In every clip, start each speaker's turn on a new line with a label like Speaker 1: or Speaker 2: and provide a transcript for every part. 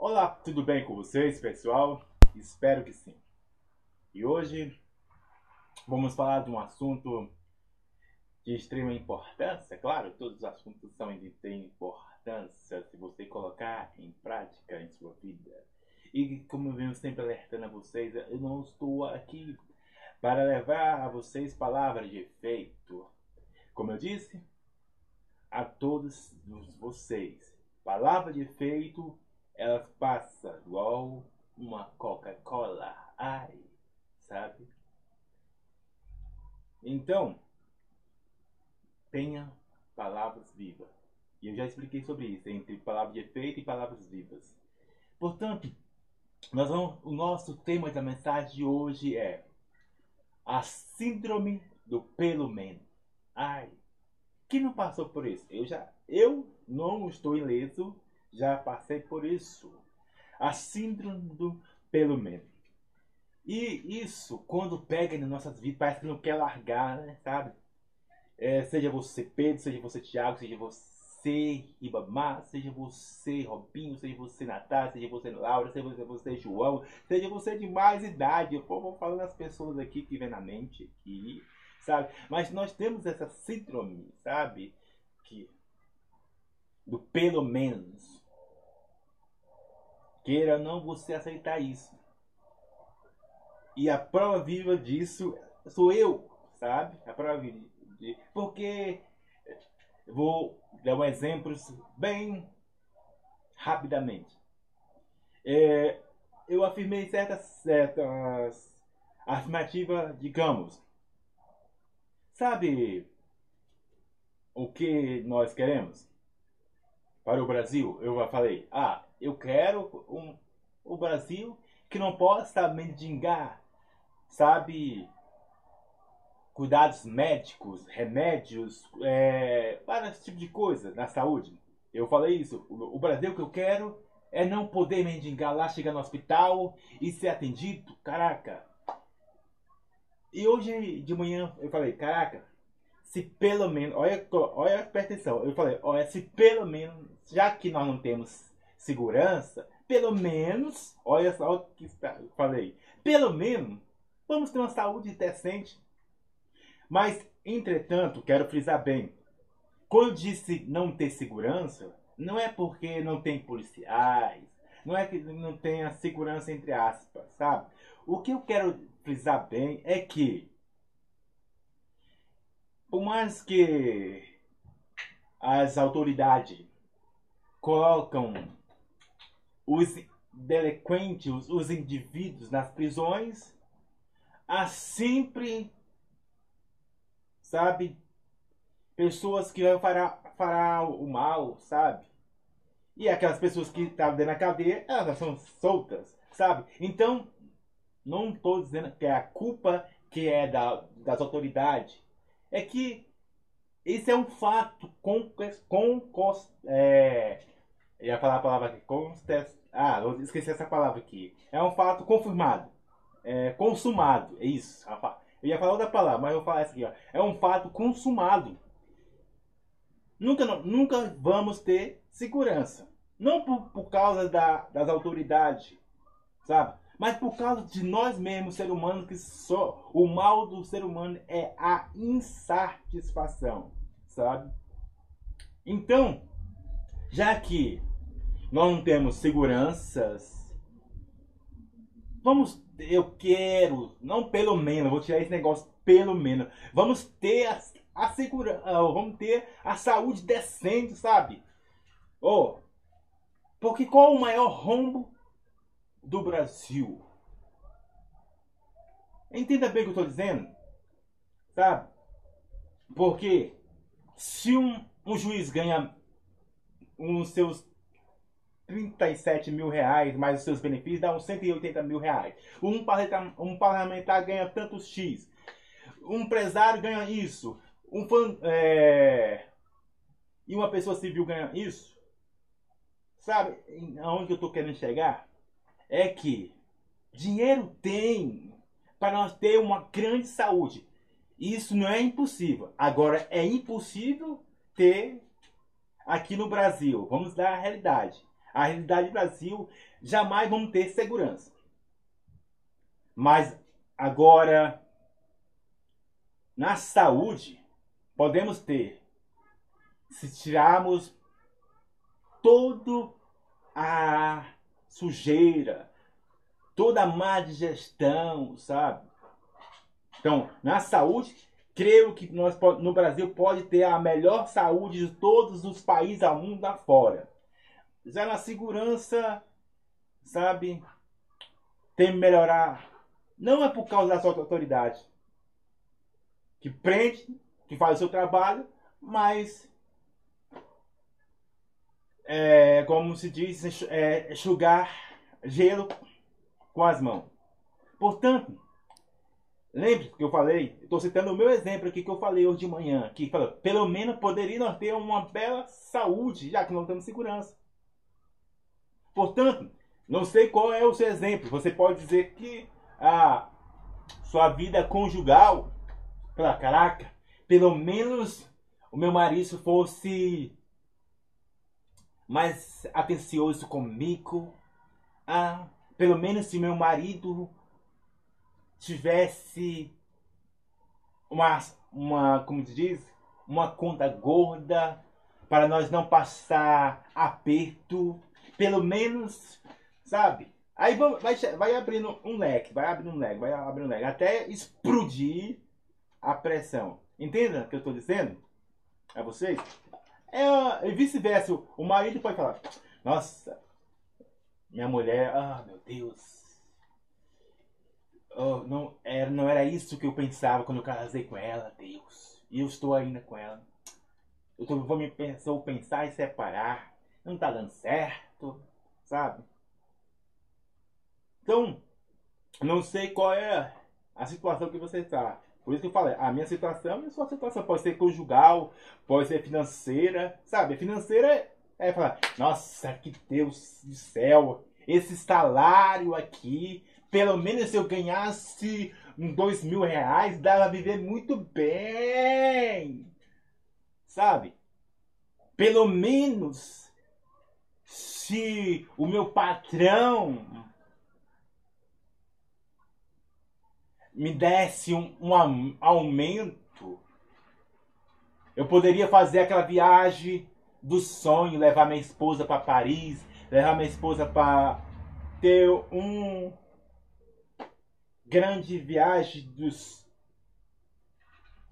Speaker 1: Olá, tudo bem com vocês, pessoal? Espero que sim. E hoje vamos falar de um assunto de extrema importância. Claro, todos os assuntos são de importância se você colocar em prática em sua vida. E como eu venho sempre alertando a vocês, eu não estou aqui para levar a vocês palavras de efeito. Como eu disse, a todos vocês, palavra de efeito, elas passam igual uma Coca-Cola. Ai, sabe? Então, tenha palavras vivas. E eu já expliquei sobre isso, entre palavras de efeito e palavras vivas. Portanto, nós vamos, o nosso tema da mensagem de hoje é a síndrome do pelo menos. Ai, quem não passou por isso? Eu já, eu não estou ileso, já passei por isso. A síndrome do pelo menos. E isso, quando pega nas nossas vidas, parece que não quer largar, né? Sabe? É, seja você Pedro, seja você Tiago, seja você Ribamar, seja você Robinho, seja você Natália, seja você Laura, seja você João, seja você de mais idade. Eu vou falando as pessoas aqui que vem na mente aqui, sabe? Mas nós temos essa síndrome, sabe? Que do pelo menos. Queira não você aceitar isso. E a prova viva disso sou eu, sabe? A prova viva de, porque vou dar um exemplo bem rapidamente. É, eu afirmei certas, certas afirmativas, digamos. Sabe o que nós queremos para o Brasil? Eu já falei, ah, eu quero um, o Brasil que não possa mendigar, sabe, cuidados médicos, remédios, é, vários tipos de coisa na saúde. Eu falei isso. O Brasil que eu quero é não poder mendigar lá, chegar no hospital e ser atendido. Caraca. E hoje de manhã eu falei, caraca, se pelo menos, olha, olha, presta atenção. Eu falei, olha, se pelo menos, já que nós não temos segurança, pelo menos, olha só o que falei, pelo menos, vamos ter uma saúde decente mas, entretanto, quero frisar bem: quando disse não ter segurança, não é porque não tem policiais, não é que não tenha segurança entre aspas, sabe? O que eu quero frisar bem é que, por mais que as autoridades colocam os delinquentes, os indivíduos nas prisões, há sempre sabe? Pessoas que vão fará, fará o mal, sabe? E aquelas pessoas que estavam dentro da cadeia, elas são soltas, sabe? Então, não estou dizendo que é a culpa que é da, das autoridades. É que esse é um fato com, com, com ia falar a palavra aqui, ah, esqueci essa palavra aqui. É um fato confirmado, é, consumado, é isso. Eu ia falar outra palavra, mas eu vou falar essa aqui. Ó. É um fato consumado. Nunca, nunca vamos ter segurança. Não por, por causa da, das autoridades, sabe? Mas por causa de nós mesmos, ser humanos, que só o mal do ser humano é a insatisfação, sabe? Então, já que nós não temos seguranças, vamos eu quero, não pelo menos, vou tirar esse negócio pelo menos. Vamos ter a, a segurança, ah, vamos ter a saúde decente, sabe? Oh, porque qual o maior rombo do Brasil? Entenda bem o que eu estou dizendo, sabe? Porque se um, um juiz ganha os seus 37 mil reais, mais os seus benefícios, dá uns 180 mil reais. Um parlamentar, um parlamentar ganha tantos X. Um empresário ganha isso. Um fã, é... E uma pessoa civil ganha isso. Sabe aonde eu estou querendo chegar? É que dinheiro tem para nós ter uma grande saúde. Isso não é impossível. Agora, é impossível ter aqui no Brasil. Vamos dar a realidade a realidade do Brasil, jamais vamos ter segurança. Mas agora, na saúde, podemos ter, se tirarmos toda a sujeira, toda a má digestão, sabe? Então, na saúde, creio que nós no Brasil pode ter a melhor saúde de todos os países ao mundo afora. Já na segurança, sabe, tem que melhorar. Não é por causa da sua autoridade que prende, que faz o seu trabalho, mas é, como se diz, é, enxugar gelo com as mãos. Portanto, lembre que eu falei, estou citando o meu exemplo aqui que eu falei hoje de manhã, que falou, pelo menos poderíamos ter uma bela saúde, já que não temos segurança. Portanto, não sei qual é o seu exemplo. Você pode dizer que a sua vida conjugal, pela caraca, pelo menos o meu marido fosse mais atencioso comigo. Ah, pelo menos se meu marido tivesse uma, uma como se diz, uma conta gorda para nós não passar aperto, pelo menos, sabe? Aí vai, vai abrindo um leque, vai abrindo um leque, vai abrindo um leque, até explodir a pressão. Entenda o que eu estou dizendo? A vocês? É, e vice-versa. O marido pode falar: Nossa, minha mulher, ah, meu Deus. Oh, não, era, não era isso que eu pensava quando eu casei com ela, Deus. E eu estou ainda com ela. Eu tô, vou me pensar, pensar em separar. Não tá dando certo, sabe? Então, não sei qual é a situação que você está. Por isso que eu falei, a minha situação e a sua situação pode ser conjugal, pode ser financeira, sabe? Financeira é falar, nossa, que Deus do céu, esse salário aqui, pelo menos se eu ganhasse dois mil reais, dava a viver muito bem, sabe? Pelo menos se o meu patrão me desse um, um aumento, eu poderia fazer aquela viagem do sonho, levar minha esposa para Paris, levar minha esposa para ter um grande viagem dos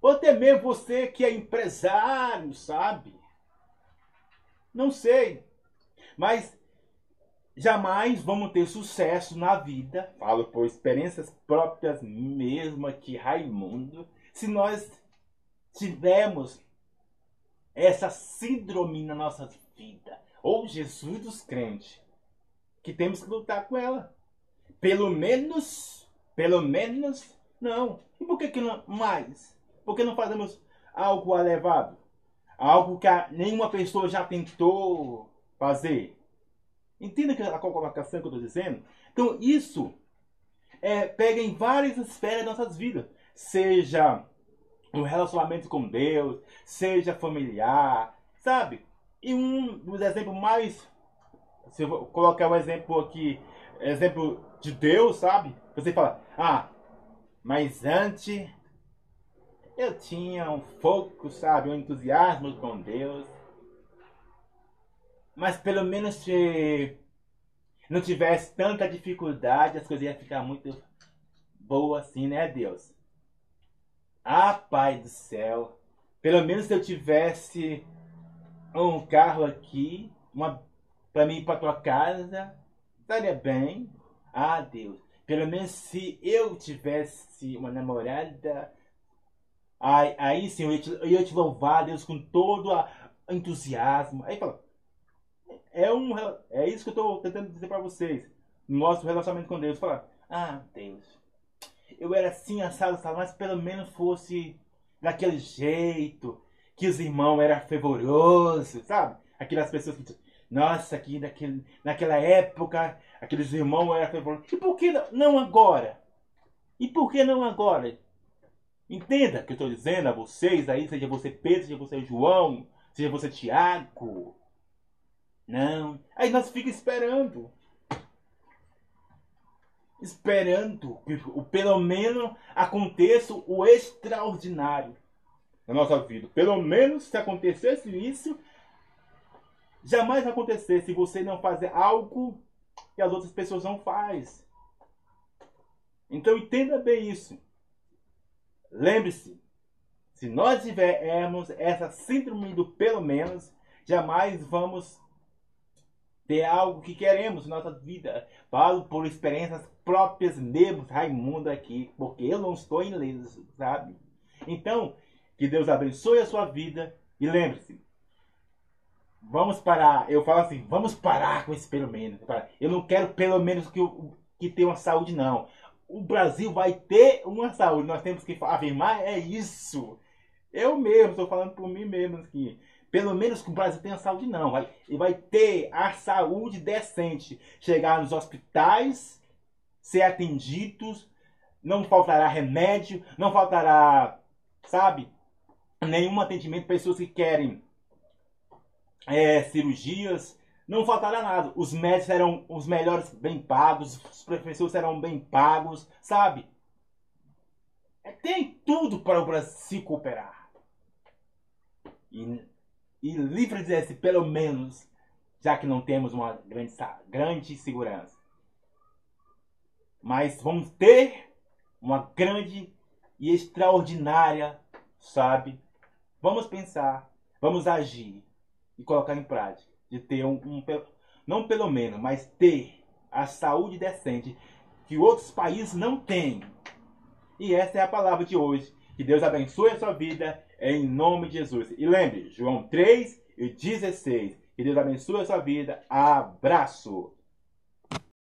Speaker 1: ou até mesmo você que é empresário, sabe? Não sei. Mas jamais vamos ter sucesso na vida, falo por experiências próprias mesmo aqui, Raimundo, se nós tivermos essa síndrome na nossa vida, ou Jesus dos crentes, que temos que lutar com ela. Pelo menos, pelo menos, não. E por que, que não mais? Por que não fazemos algo elevado? Algo que nenhuma pessoa já tentou fazer? Entenda a colocação que eu estou dizendo? Então, isso é, pega em várias esferas das nossas vidas. Seja um relacionamento com Deus, seja familiar, sabe? E um dos exemplos mais. Se eu colocar um exemplo aqui, exemplo de Deus, sabe? Você fala, ah, mas antes eu tinha um foco, sabe? Um entusiasmo com Deus. Mas pelo menos se não tivesse tanta dificuldade, as coisas iam ficar muito boas assim, né, Deus? Ah, Pai do céu. Pelo menos se eu tivesse um carro aqui, uma para mim ir para tua casa, estaria bem. Ah, Deus. Pelo menos se eu tivesse uma namorada, aí, aí sim eu ia, te, eu ia te louvar, Deus, com todo o entusiasmo. Aí fala, é, um, é isso que eu estou tentando dizer para vocês. No nosso relacionamento com Deus. Falar, ah, Deus, eu era assim, assado, assado, mas pelo menos fosse daquele jeito, que os irmãos eram fervorosos, sabe? Aquelas pessoas que, nossa, aqui naquele, naquela época, aqueles irmãos eram fervorosos. E por que não agora? E por que não agora? Entenda o que eu estou dizendo a vocês aí, seja você Pedro, seja você João, seja você Tiago. Não. Aí nós fica esperando. Esperando que pelo menos aconteça o extraordinário na nossa vida. Pelo menos se acontecesse isso, jamais vai acontecer se você não fazer algo que as outras pessoas não fazem. Então entenda bem isso. Lembre-se, se nós tivermos essa síndrome do pelo menos, jamais vamos ter algo que queremos na nossa vida. Falo por experiências próprias mesmo, Raimundo aqui, porque eu não estou em leis, sabe? Então, que Deus abençoe a sua vida e lembre-se, vamos parar. Eu falo assim, vamos parar com esse pelo menos. Eu não quero pelo menos que, que tenha uma saúde, não. O Brasil vai ter uma saúde. Nós temos que afirmar, é isso. Eu mesmo, estou falando por mim mesmo aqui. Pelo menos que o Brasil tenha saúde, não. Vai, e vai ter a saúde decente. Chegar nos hospitais, ser atendidos, não faltará remédio, não faltará, sabe, nenhum atendimento. Pessoas que querem é, cirurgias, não faltará nada. Os médicos serão os melhores bem pagos, os professores serão bem pagos, sabe? É, tem tudo para o Brasil se cooperar. E, e livre dizer pelo menos, já que não temos uma grande, grande segurança. Mas vamos ter uma grande e extraordinária, sabe? Vamos pensar, vamos agir e colocar em prática. De ter um, um não pelo menos, mas ter a saúde decente que outros países não têm. E essa é a palavra de hoje. Que Deus abençoe a sua vida em nome de Jesus. E lembre, João 3 e 16. Que Deus abençoe a sua vida. Abraço.